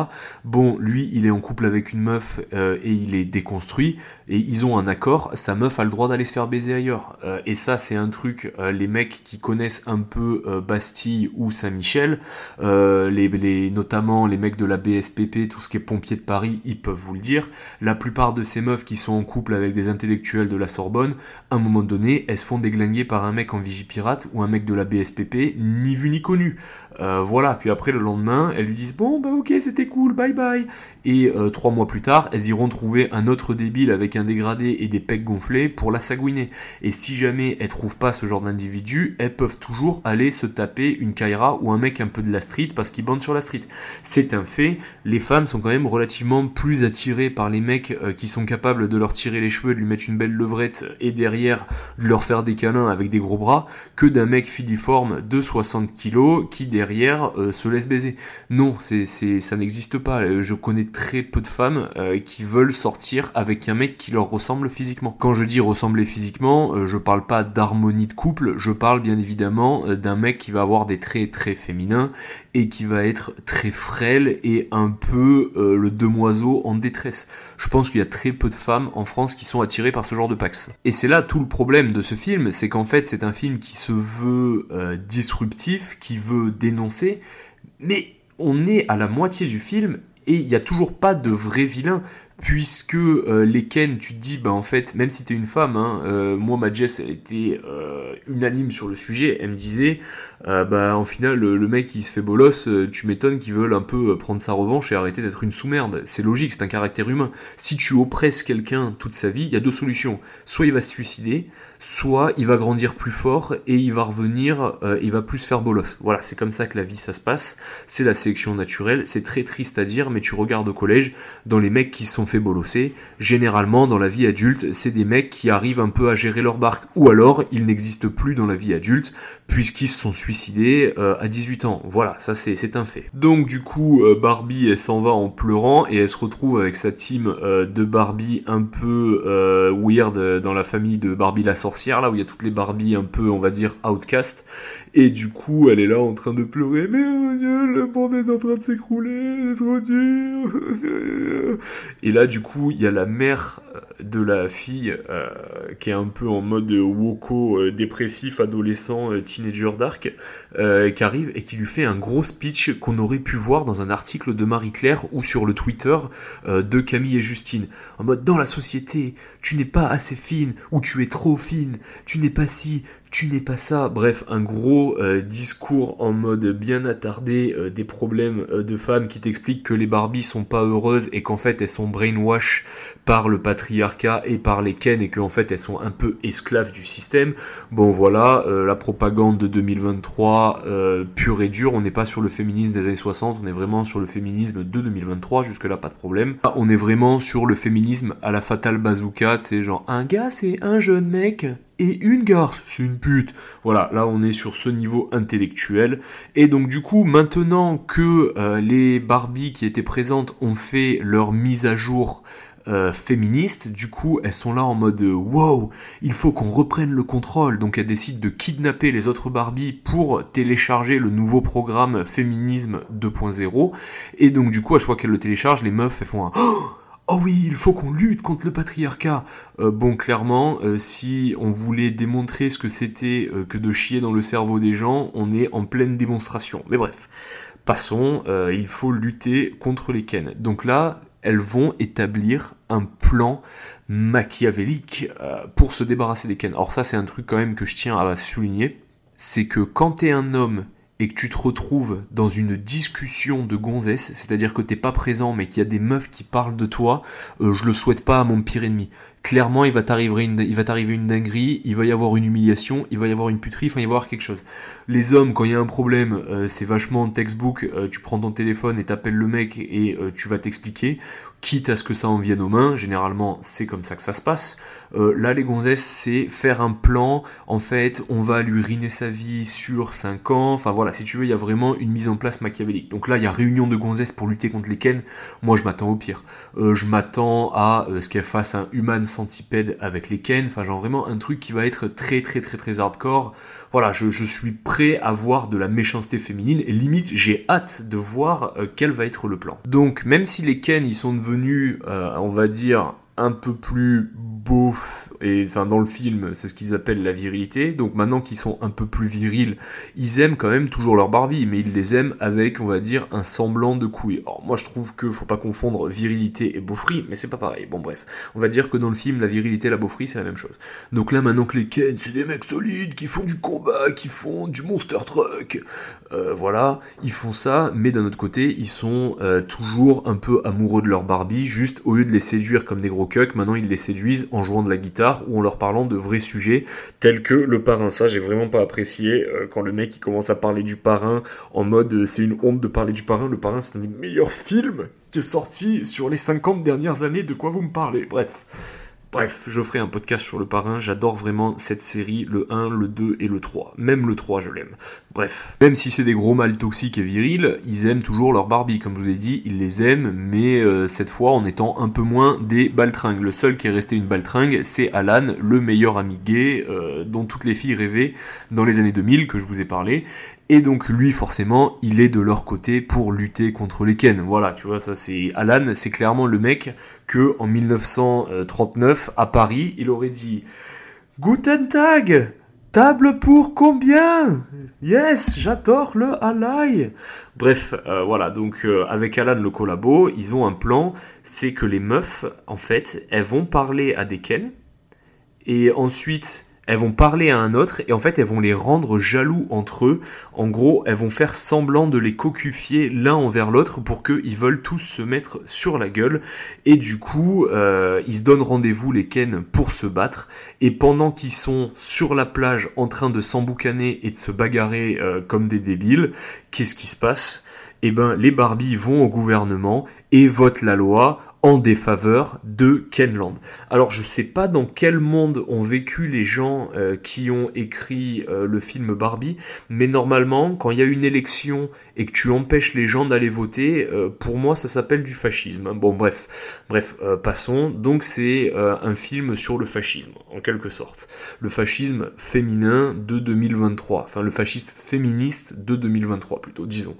Bon, lui, il est en couple avec une meuf euh, et il est déconstruit et ils ont un accord. Sa meuf a le droit d'aller se faire baiser ailleurs. et ça, c'est un truc. les mecs qui connaissent un peu Bastille ou Saint-Michel, les, notamment les mecs de la BSPP, tout ce qui est pompier de Paris, ils peuvent vous le dire. La plupart de ces meufs qui sont en couple avec des intellectuels de la Sorbonne, à un moment donné, elles se font déglinguer par un mec en ou un mec de la BSPP, ni vu ni connu. Euh, voilà, puis après le lendemain, elles lui disent bon bah ok c'était cool, bye bye. Et euh, trois mois plus tard, elles iront trouver un autre débile avec un dégradé et des pecs gonflés pour la sagouiner. Et si jamais elles trouvent pas ce genre d'individu, elles peuvent toujours aller se taper une Kaira ou un mec un peu de la street parce qu'ils bandent sur la street. C'est un fait, les femmes sont quand même relativement plus attirées par les mecs euh, qui sont capables de leur tirer les cheveux, de lui mettre une belle levrette et derrière de leur faire des câlins avec des gros bras que d'un mec filiforme de 60 kilos qui derrière euh, se laisse baiser. Non, c'est, ça n'existe pas. Euh, je connais très peu de femmes euh, qui veulent sortir avec un mec qui leur ressemble physiquement. Quand je dis ressembler physiquement, je parle pas d'harmonie de couple, je parle bien évidemment d'un mec qui va avoir des traits très féminins et qui va être très frêle et un peu le demoiseau en détresse. Je pense qu'il y a très peu de femmes en France qui sont attirées par ce genre de pax. Et c'est là tout le problème de ce film, c'est qu'en fait c'est un film qui se veut disruptif, qui veut dénoncer, mais on est à la moitié du film et il n'y a toujours pas de vrai vilain puisque euh, les Ken, tu te dis, bah en fait, même si t'es une femme, hein, euh, moi ma Jess, elle était unanime sur le sujet, elle me disait, bah en final, le, mec il se fait bolos, tu m'étonnes qu'ils veulent un peu prendre sa revanche et arrêter d'être une sous-merde. C'est logique, c'est un caractère humain. Si tu oppresses quelqu'un toute sa vie, il y a deux solutions. Soit il va se suicider, soit il va grandir plus fort et il va revenir, euh, il va plus faire bolos. Voilà, c'est comme ça que la vie ça se passe. C'est la sélection naturelle. C'est très triste à dire, mais tu regardes au collège, dans les mecs qui sont fait bolosser, généralement dans la vie adulte, c'est des mecs qui arrivent un peu à gérer leur barque, ou alors ils n'existent plus dans la vie adulte puisqu'ils se sont suicidés euh, à 18 ans. Voilà, ça c'est un fait. Donc du coup, euh, Barbie elle s'en va en pleurant et elle se retrouve avec sa team de Barbie un peu weird dans la famille de Barbie la sorcière là où il y a toutes les Barbies un peu, on va dire, outcast. Et du coup, elle est là en train de pleurer. Mais oh Dieu, le monde est en train de s'écrouler, c'est trop dur. Et là, du coup, il y a la mère euh, de la fille euh, qui est un peu en mode woko, euh, dépressif, adolescent, teenager dark, qui arrive et qui lui fait un gros speech qu'on aurait pu voir dans un article de Marie-Claire ou sur le Twitter de Camille et Justine. En mode, dans la société, tu n'es pas assez fine ou tu es trop fine, tu n'es pas si, tu n'es pas ça. Bref, un gros euh, discours en mode bien attardé euh, des problèmes euh, de femmes qui t'expliquent que les Barbies sont pas heureuses et qu'en fait elles sont brainwash par le patriarcat et par les Ken et qu'en fait elles sont un peu esclaves du système. Bon voilà, la propagande de 2023 pure et dure, on n'est pas sur le féminisme des années 60, on est vraiment sur le féminisme de 2023, jusque là pas de problème. On est vraiment sur le féminisme à la fatale bazooka, c'est genre un gars c'est un jeune mec et une garce, c'est une pute. Voilà, là on est sur ce niveau intellectuel. Et donc du coup, maintenant que euh, les Barbie qui étaient présentes ont fait leur mise à jour euh, féministe, du coup elles sont là en mode wow, il faut qu'on reprenne le contrôle. Donc elles décident de kidnapper les autres Barbie pour télécharger le nouveau programme Féminisme 2.0. Et donc du coup à chaque fois qu'elles le téléchargent, les meufs elles font un Oh oui, il faut qu'on lutte contre le patriarcat. Euh, bon, clairement, euh, si on voulait démontrer ce que c'était euh, que de chier dans le cerveau des gens, on est en pleine démonstration. Mais bref, passons, il faut lutter contre les Ken. Donc là, elles vont établir un plan machiavélique pour se débarrasser des Ken. Alors ça, c'est un truc quand même que je tiens à souligner. C'est que quand t'es un homme et que tu te retrouves dans une discussion de gonzesse, c'est-à-dire que t'es pas présent mais qu'il y a des meufs qui parlent de toi, euh, je le souhaite pas à mon pire ennemi. Clairement, il va t'arriver une, il va t'arriver une dinguerie, il va y avoir une humiliation, il va y avoir une puterie, il va y avoir quelque chose. Les hommes, quand il y a un problème, euh, c'est vachement textbook, euh, tu prends ton téléphone et t'appelles le mec et tu vas t'expliquer quitte à ce que ça en vienne aux mains, généralement c'est comme ça que ça se passe. Euh, là les gonzesses c'est faire un plan, en fait on va lui riner sa vie sur 5 ans, enfin voilà, si tu veux il y a vraiment une mise en place machiavélique. Donc là il y a réunion de gonzesses pour lutter contre les Ken, moi je m'attends au pire. Euh, je m'attends à euh, ce qu'elle fasse un human centipède avec les Ken, enfin genre vraiment un truc qui va être très très très très hardcore. Voilà, je, je suis prêt à voir de la méchanceté féminine et limite j'ai hâte de voir quel va être le plan. Donc même si les Ken ils sont devenus venu, euh, on va dire, un peu plus beauf, et enfin dans le film, c'est ce qu'ils appellent la virilité. Donc maintenant qu'ils sont un peu plus virils, ils aiment quand même toujours leur Barbie, mais ils les aiment avec, on va dire, un semblant de couille. Alors moi je trouve que faut pas confondre virilité et beaufrie, mais c'est pas pareil. Bon bref, on va dire que dans le film, la virilité et la beaufrie c'est la même chose. Donc là maintenant que les Ken, c'est des mecs solides qui font du combat, qui font du monster truck, euh, voilà, ils font ça, mais d'un autre côté, ils sont euh, toujours un peu amoureux de leur Barbie, juste au lieu de les séduire comme des gros maintenant ils les séduisent en jouant de la guitare ou en leur parlant de vrais sujets tels que le parrain. Ça, j'ai vraiment pas apprécié euh, quand le mec il commence à parler du parrain en mode c'est une honte de parler du parrain. Le parrain, c'est un des meilleurs films qui est sorti sur les 50 dernières années. De quoi vous me parlez? Bref. Bref, je ferai un podcast sur le parrain, j'adore vraiment cette série, le 1, le 2 et le 3. Même le 3, je l'aime. Bref, même si c'est des gros mâles toxiques et virils, ils aiment toujours leur Barbie, comme je vous ai dit, ils les aiment, mais euh, cette fois en étant un peu moins des baltringues. Le seul qui est resté une baltringue, c'est Alan, le meilleur ami gay, euh, dont toutes les filles rêvaient dans les années 2000, que je vous ai parlé, et donc lui, forcément, il est de leur côté pour lutter contre les Ken. Voilà, tu vois, ça c'est Alan, c'est clairement le mec que en 1939 à Paris, il aurait dit Guten Tag, table pour combien? Yes, j'adore le halai. Bref, euh, voilà, donc euh, avec Alan le collabo, ils ont un plan, c'est que les meufs, en fait, elles vont parler à des Ken, et ensuite elles vont parler à un autre et en fait elles vont les rendre jaloux entre eux. En gros, elles vont faire semblant de les cocufier l'un envers l'autre pour qu'ils veulent tous se mettre sur la gueule. Et du coup, euh, ils se donnent rendez-vous les Ken pour se battre. Et pendant qu'ils sont sur la plage en train de s'emboucaner et de se bagarrer euh, comme des débiles, qu'est-ce qui se passe? Eh ben, les Barbies vont au gouvernement et votent la loi en défaveur de Kenland. Alors je sais pas dans quel monde ont vécu les gens euh, qui ont écrit euh, le film Barbie, mais normalement quand il y a une élection et que tu empêches les gens d'aller voter, euh, pour moi ça s'appelle du fascisme. Hein. Bon bref, bref, passons. Donc c'est un film sur le fascisme en quelque sorte, le fascisme féminin de 2023, enfin le fascisme féministe de 2023 plutôt, disons.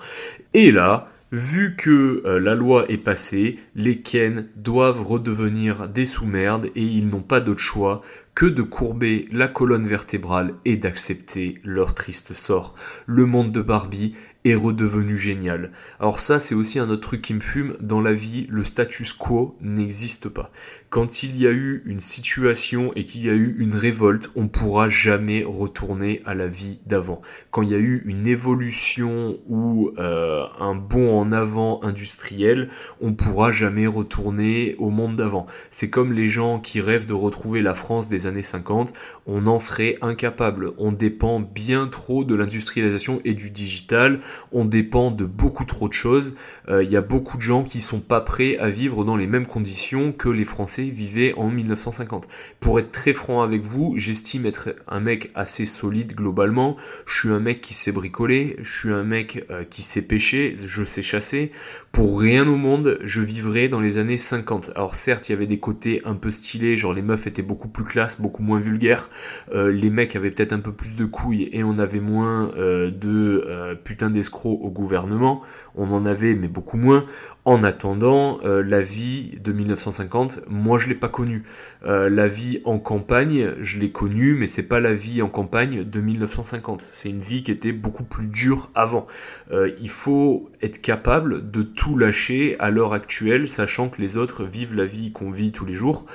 Et là Vu que euh, la loi est passée, les Ken doivent redevenir des sous-merdes et ils n'ont pas d'autre choix que de courber la colonne vertébrale et d'accepter leur triste sort. Le monde de Barbie est redevenu génial. Alors ça, c'est aussi un autre truc qui me fume. Dans la vie, le status quo n'existe pas. Quand il y a eu une situation et qu'il y a eu une révolte, on pourra jamais retourner à la vie d'avant. Quand il y a eu une évolution ou euh, un bond en avant industriel, on pourra jamais retourner au monde d'avant. C'est comme les gens qui rêvent de retrouver la France des années 50, on en serait incapable. On dépend bien trop de l'industrialisation et du digital on dépend de beaucoup trop de choses. Euh, il y a beaucoup de gens qui sont pas prêts à vivre dans les mêmes conditions que les Français vivaient en 1950. Pour être très franc avec vous, j'estime être un mec assez solide globalement. Je suis un mec qui sait bricoler, je suis un mec euh, qui sait pêcher, je sais chasser. Pour rien au monde, je vivrais dans les années 50. Alors certes, il y avait des côtés un peu stylés, genre les meufs étaient beaucoup plus classe, beaucoup moins vulgaires. Euh, les mecs avaient peut-être un peu plus de couilles et on avait moins de putain escrocs au gouvernement, on en avait mais beaucoup moins. En attendant, euh, la vie de 1950, moi je l'ai pas connue. Euh, la vie en campagne, je l'ai connue, mais c'est pas la vie en campagne de 1950. C'est une vie qui était beaucoup plus dure avant. Euh, il faut être capable de tout lâcher à l'heure actuelle, sachant que les autres vivent la vie qu'on vit tous les jours.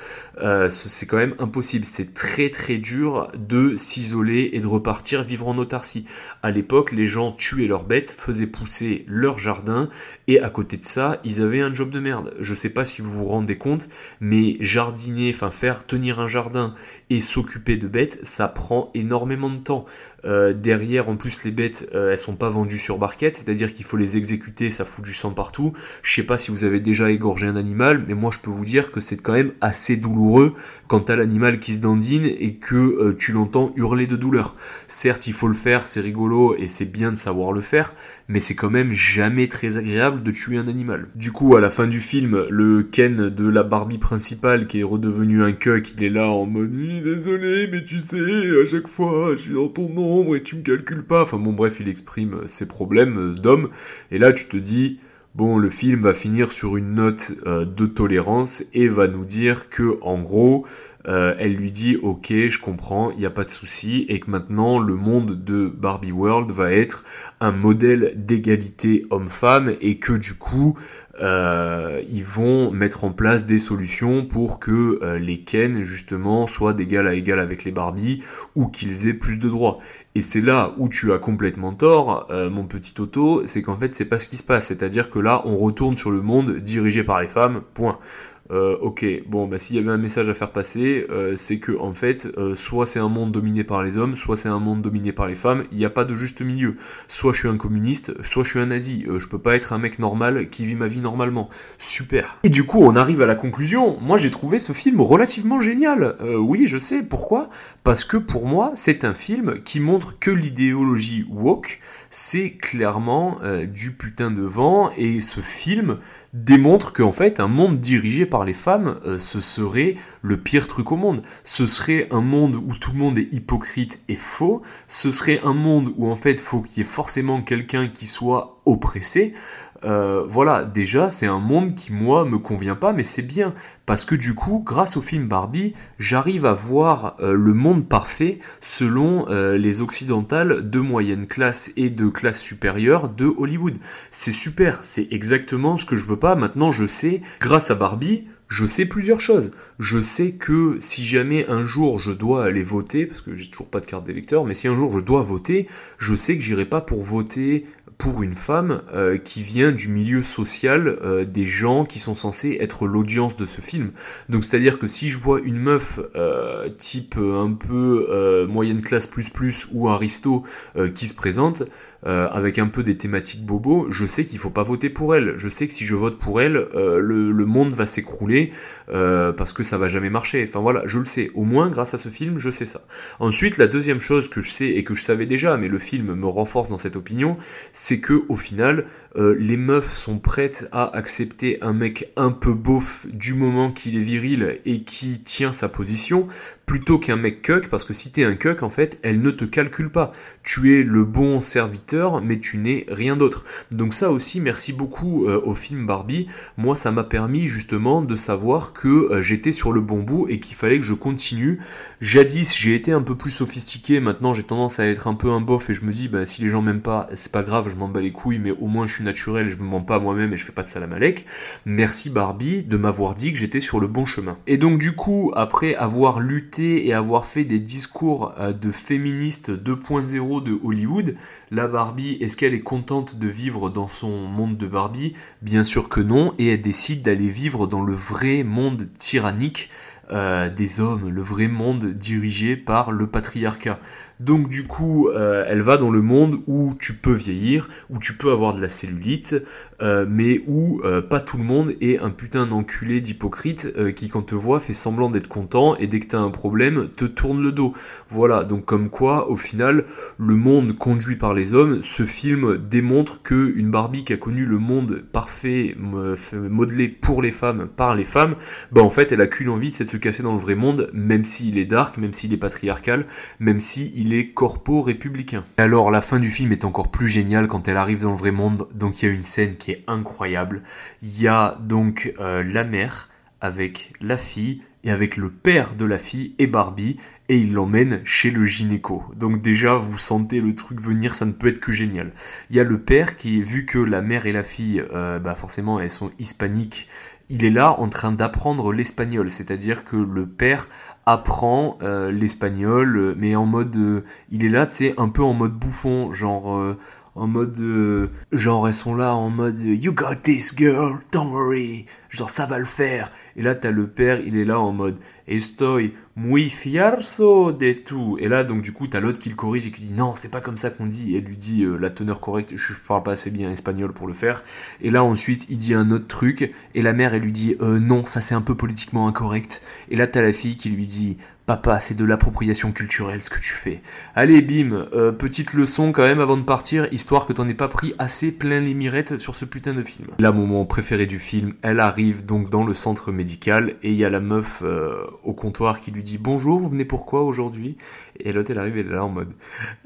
c'est quand même impossible. C'est très très dur de s'isoler et de repartir vivre en autarcie. À l'époque, les gens tuaient leurs bêtes, faisaient pousser leur jardin, et à côté de ça, ils avaient un job de merde. Je sais pas si vous vous rendez compte, mais jardiner, enfin faire tenir un jardin et s'occuper de bêtes, ça prend énormément de temps. Euh, derrière, en plus, les bêtes, euh, elles sont pas vendues sur barquette, c'est-à-dire qu'il faut les exécuter, ça fout du sang partout. Je sais pas si vous avez déjà égorgé un animal, mais moi je peux vous dire que c'est quand même assez douloureux quand t'as l'animal qui se dandine et que euh, tu l'entends hurler de douleur. Certes, il faut le faire, c'est rigolo et c'est bien de savoir le faire, mais c'est quand même jamais très agréable de tuer un animal. Du coup, à la fin du film, le Ken de la Barbie principale qui est redevenu un cuck, il est là en mode désolé, mais tu sais, à chaque fois, je suis dans ton et tu me calcules pas. Enfin bon, bref, il exprime ses problèmes d'homme. Et là, tu te dis, bon, le film va finir sur une note euh, de tolérance et va nous dire que, en gros, euh, elle lui dit ok je comprends, il n'y a pas de souci et que maintenant le monde de Barbie World va être un modèle d'égalité homme-femme et que du coup euh, ils vont mettre en place des solutions pour que euh, les Ken justement soient d'égal à égal avec les Barbie ou qu'ils aient plus de droits. Et c'est là où tu as complètement tort, mon petit Toto, c'est qu'en fait c'est pas ce qui se passe, c'est-à-dire que là on retourne sur le monde dirigé par les femmes, point. Euh, ok, bon, bah, s'il y avait un message à faire passer, euh, c'est que en fait, euh, soit c'est un monde dominé par les hommes, soit c'est un monde dominé par les femmes. Il n'y a pas de juste milieu. Soit je suis un communiste, soit je suis un nazi. je peux pas être un mec normal qui vit ma vie normalement. Super. Et du coup, on arrive à la conclusion. Moi, j'ai trouvé ce film relativement génial. oui, je sais pourquoi? Parce que pour moi, c'est un film qui montre que l'idéologie woke, c'est clairement du putain de vent. Et ce film démontre qu'en fait, un monde dirigé par les femmes, euh, ce serait le pire truc au monde. Ce serait un monde où tout le monde est hypocrite et faux. Ce serait un monde où en fait, faut qu'il y ait forcément quelqu'un qui soit oppressé. Euh, voilà, déjà, c'est un monde qui, moi, me convient pas, mais c'est bien. Parce que du coup, grâce au film Barbie, j'arrive à voir euh, le monde parfait selon les occidentales de moyenne classe et de classe supérieure de Hollywood. C'est super, c'est exactement ce que je veux pas. Maintenant, je sais, grâce à Barbie, je sais plusieurs choses. Je sais que si jamais un jour je dois aller voter, parce que j'ai toujours pas de carte d'électeur, mais si un jour je dois voter, je sais que j'irai pas pour voter pour une femme euh, qui vient du milieu social euh, des gens qui sont censés être l'audience de ce film. Donc c'est-à-dire que si je vois une meuf euh, type un peu moyenne classe plus plus ou aristo qui se présente, euh, avec un peu des thématiques bobo, je sais qu'il faut pas voter pour elle. Je sais que si je vote pour elle, euh, le, monde va s'écrouler euh, parce que ça va jamais marcher. Enfin voilà, je le sais. Au moins, grâce à ce film, je sais ça. Ensuite, la deuxième chose que je sais et que je savais déjà, mais le film me renforce dans cette opinion, c'est que au final, les meufs sont prêtes à accepter un mec un peu beauf du moment qu'il est viril et qui tient sa position, plutôt qu'un mec cuck, parce que si t'es un cuck, en fait, elle ne te calcule pas. Tu es le bon serviteur mais tu n'es rien d'autre. Donc ça aussi, merci beaucoup euh, au film Barbie. Moi, ça m'a permis justement de savoir que euh, j'étais sur le bon bout et qu'il fallait que je continue. Jadis, j'ai été un peu plus sophistiqué. Maintenant, j'ai tendance à être un peu un bof et je me dis, bah, si les gens m'aiment pas, c'est pas grave, je m'en bats les couilles, mais au moins je suis naturel, je me mens pas moi-même et je fais pas de salamalek. Merci Barbie de m'avoir dit que j'étais sur le bon chemin. Et donc du coup, après avoir lutté et avoir fait des discours euh, de féministes 2.0 de Hollywood, la Barbie, est-ce qu'elle est contente de vivre dans son monde de Barbie? Bien sûr que non, et elle décide d'aller vivre dans le vrai monde tyrannique euh, des hommes, le vrai monde dirigé par le patriarcat. Donc du coup, euh, elle va dans le monde où tu peux vieillir, où tu peux avoir de la cellulite, euh, mais où euh, pas tout le monde est un putain d'enculé d'hypocrite qui quand te voit fait semblant d'être content et dès que t'as un problème te tourne le dos. Voilà, donc comme quoi au final le monde conduit par les hommes, ce film démontre que une Barbie qui a connu le monde parfait, modelé pour les femmes, par les femmes, bah en fait elle a qu'une envie, c'est de se casser dans le vrai monde, même s'il est dark, même s'il est patriarcal, même s'il il est corpo-républicain. Alors la fin du film est encore plus géniale quand elle arrive dans le vrai monde, donc il y a une scène qui est incroyable. Il y a donc euh, la mère avec la fille et avec le père de la fille et Barbie, et il l'emmène chez le gynéco. Donc déjà, vous sentez le truc venir, ça ne peut être que génial. Il y a le père qui, vu que la mère et la fille, euh, bah forcément, elles sont hispaniques, il est là en train d'apprendre l'espagnol, c'est-à-dire que le père apprend euh, l'espagnol, euh, mais en mode, euh, il est là, tu sais, un peu en mode bouffon, genre en mode genre elles sont là en mode you got this girl don't worry genre ça va le faire et là t'as le père il est là en mode estoy muy fierzo de tout. Et là, donc, du coup, t'as l'autre qui le corrige et qui dit non, c'est pas comme ça qu'on dit. Et elle lui dit euh, la teneur correcte, je parle pas assez bien espagnol pour le faire. Et là, ensuite, il dit un autre truc. Et la mère, elle lui dit euh, non, ça c'est un peu politiquement incorrect. Et là, t'as la fille qui lui dit Papa, c'est de l'appropriation culturelle ce que tu fais. Allez, bim, euh, petite leçon quand même avant de partir, histoire que t'en aies pas pris assez plein les mirettes sur ce putain de film. La moment préféré du film, elle arrive donc dans le centre médical et il y a la meuf au comptoir qui lui dit bonjour, vous venez pourquoi aujourd'hui? Et l'autre elle arrive, elle est là en mode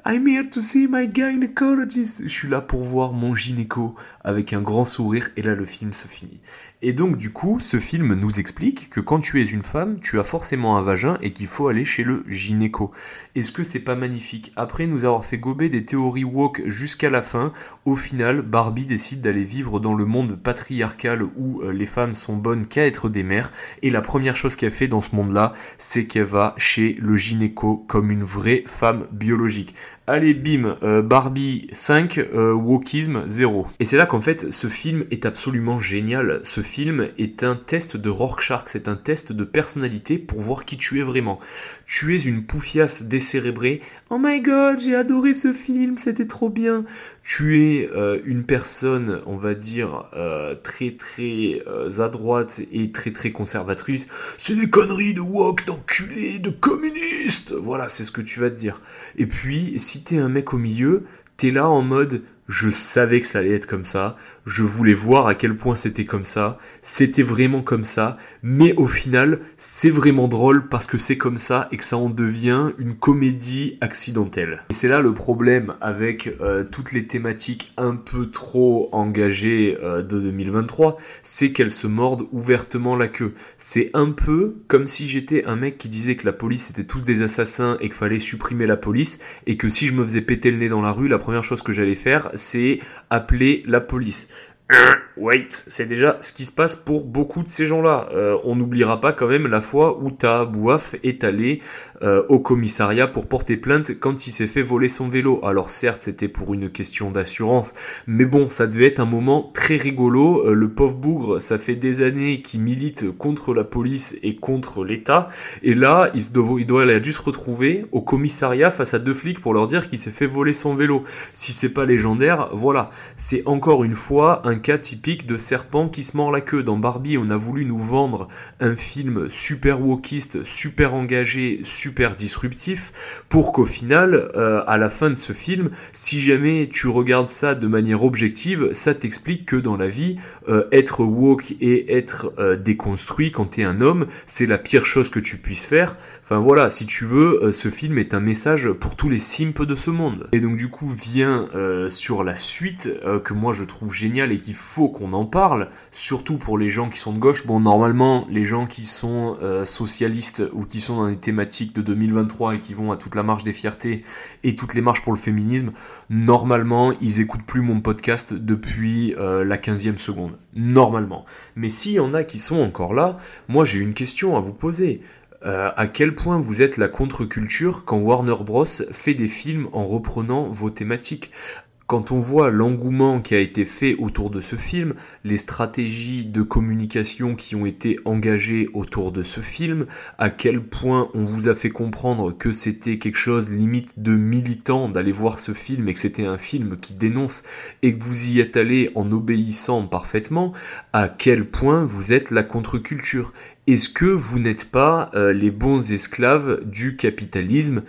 I'm here to see my gynecologist. Je suis là pour voir mon gynéco avec un grand sourire et là le film se finit. Et donc du coup, ce film nous explique que quand tu es une femme, tu as forcément un vagin et qu'il faut aller chez le gynéco. Est-ce que c'est pas magnifique? Après nous avoir fait gober des théories woke jusqu'à la fin, au final, Barbie décide d'aller vivre dans le monde patriarcal où euh, les femmes sont bonnes qu'à être des mères. Et la première chose qu'elle fait dans ce monde-là, c'est qu'elle va chez le gynéco comme une vraie femme biologique. Allez, bim, euh, Barbie 5, euh, Wokisme 0. Et c'est là qu'en fait, ce film est absolument génial. Ce film est un test de Rorschach, c'est un test de personnalité pour voir qui tu es vraiment. Tu es une poufiasse décérébrée. Oh my god, j'ai adoré ce film, c'était trop bien. Tu es euh, une personne, on va dire, très très à droite et très très conservatrice. C'est des conneries de woke, d'enculés, de communistes. Voilà, c'est ce que tu vas te dire. Et puis, si t'es un mec au milieu, t'es là en mode je savais que ça allait être comme ça, je voulais voir à quel point c'était comme ça, c'était vraiment comme ça, mais au final, c'est vraiment drôle parce que c'est comme ça et que ça en devient une comédie accidentelle. Et c'est là le problème avec euh, toutes les thématiques un peu trop engagées euh, de 2023, c'est qu'elles se mordent ouvertement la queue. C'est un peu comme si j'étais un mec qui disait que la police était tous des assassins et qu'il fallait supprimer la police, et que si je me faisais péter le nez dans la rue, la première chose que j'allais faire, c'est appeler la police. Wait, c'est déjà ce qui se passe pour beaucoup de ces gens-là. Euh, on n'oubliera pas quand même la fois où ta Bouaf est allé euh, au commissariat pour porter plainte quand il s'est fait voler son vélo. Alors certes, c'était pour une question d'assurance, mais bon, ça devait être un moment très rigolo. Euh, le pauvre bougre, ça fait des années qu'il milite contre la police et contre l'État, et là, il, se doit, il doit aller juste retrouver au commissariat face à deux flics pour leur dire qu'il s'est fait voler son vélo. Si c'est pas légendaire, voilà, c'est encore une fois un cas typique de serpent qui se mord la queue. Dans Barbie, on a voulu nous vendre un film super wokiste, super engagé, super disruptif, pour qu'au final, euh, à la fin de ce film, si jamais tu regardes ça de manière objective, ça t'explique que dans la vie, euh, être woke et être euh, déconstruit quand t'es un homme, c'est la pire chose que tu puisses faire. Enfin voilà, si tu veux, ce film est un message pour tous les simpes de ce monde. Et donc du coup vient sur la suite que moi je trouve génial et qui faut qu'on en parle, surtout pour les gens qui sont de gauche. Bon, normalement, les gens qui sont euh, socialistes ou qui sont dans les thématiques de 2023 et qui vont à toute la marche des fiertés et toutes les marches pour le féminisme, normalement, ils écoutent plus mon podcast depuis euh, la 15e seconde. Normalement. Mais s'il y en a qui sont encore là, moi j'ai une question à vous poser. Euh, à quel point vous êtes la contre-culture quand Warner Bros. fait des films en reprenant vos thématiques? Quand on voit l'engouement qui a été fait autour de ce film, les stratégies de communication qui ont été engagées autour de ce film, à quel point on vous a fait comprendre que c'était quelque chose limite de militant d'aller voir ce film et que c'était un film qui dénonce et que vous y êtes allé en obéissant parfaitement, à quel point vous êtes la contre-culture? Est-ce que vous n'êtes pas euh, les bons esclaves du capitalisme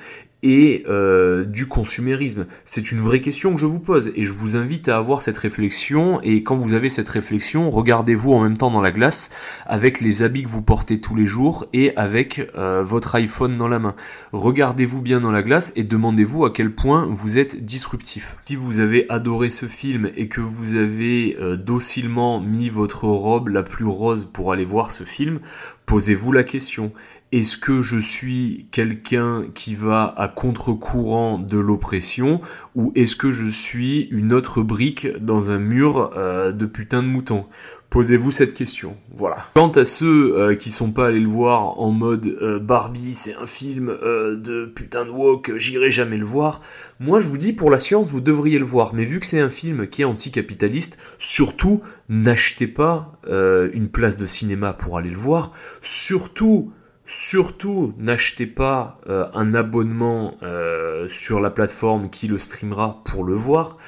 et euh, du consumérisme C'est une vraie question que je vous pose et je vous invite à avoir cette réflexion et quand vous avez cette réflexion, regardez-vous en même temps dans la glace avec les habits que vous portez tous les jours et avec euh, votre iPhone dans la main. Regardez-vous bien dans la glace et demandez-vous à quel point vous êtes disruptif. Si vous avez adoré ce film et que vous avez euh, docilement mis votre robe la plus rose pour aller voir ce film, posez-vous la question est-ce que je suis quelqu'un qui va à contre-courant de l'oppression ou est-ce que je suis une autre brique dans un mur euh, de putain de mouton? Posez-vous cette question. Voilà. Quant à ceux euh, qui sont pas allés le voir en mode euh, Barbie, c'est un film de putain de woke, j'irai jamais le voir. Moi, je vous dis pour la science, vous devriez le voir. Mais vu que c'est un film qui est anticapitaliste, surtout n'achetez pas une place de cinéma pour aller le voir. Surtout Surtout, n'achetez pas euh, un abonnement euh, sur la plateforme qui le streamera pour le voir.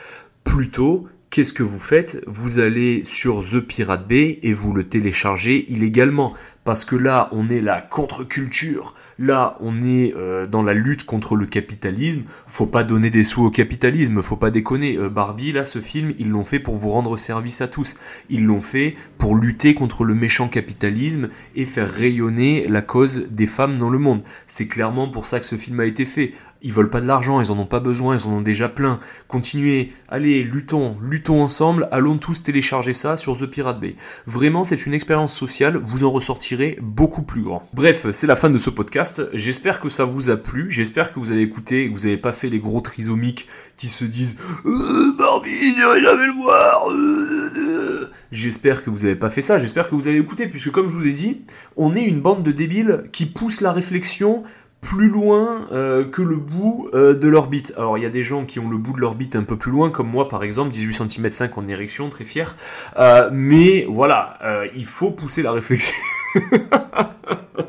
Plutôt, qu'est-ce que vous faites? Vous allez sur The Pirate Bay et vous le téléchargez illégalement. Parce que là, on est la contre-culture. Là, on est euh, dans la lutte contre le capitalisme. Faut pas donner des sous au capitalisme, faut pas déconner. Euh, Barbie, là, ce film, ils l'ont fait pour vous rendre service à tous. Ils l'ont fait pour lutter contre le méchant capitalisme et faire rayonner la cause des femmes dans le monde. C'est clairement pour ça que ce film a été fait. Ils veulent pas de l'argent, ils en ont pas besoin, ils en ont déjà plein. Continuez, allez, luttons, luttons ensemble, allons tous télécharger ça sur The Pirate Bay. Vraiment, c'est une expérience sociale, vous en ressortirez beaucoup plus grand. Bref, c'est la fin de ce podcast. J'espère que ça vous a plu, j'espère que vous avez écouté, vous avez pas fait les gros trisomiques qui se disent euh, Barbie, jamais le voir. Euh, euh, J'espère que vous n'avez pas fait ça, j'espère que vous avez écouté, puisque comme je vous ai dit, on est une bande de débiles qui pousse la réflexion plus loin euh, que le bout euh, de l'orbite. Alors il y a des gens qui ont le bout de l'orbite un peu plus loin, comme moi par exemple, 18 cm 5 en érection, très fier. Euh, mais voilà, il faut pousser la réflexion.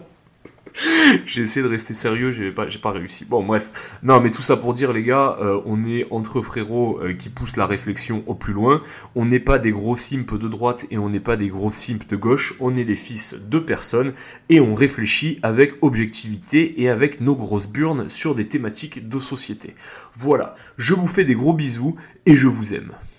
j'ai essayé de rester sérieux, j'ai pas, j'ai pas réussi. Bon, bref. Non, mais tout ça pour dire, les gars, euh, on est entre frérots euh, qui poussent la réflexion au plus loin. On n'est pas des gros simpes de droite et on n'est pas des gros simpes de gauche. On est les fils de personnes et on réfléchit avec objectivité et avec nos grosses burnes sur des thématiques de société. Voilà. Je vous fais des gros bisous et je vous aime.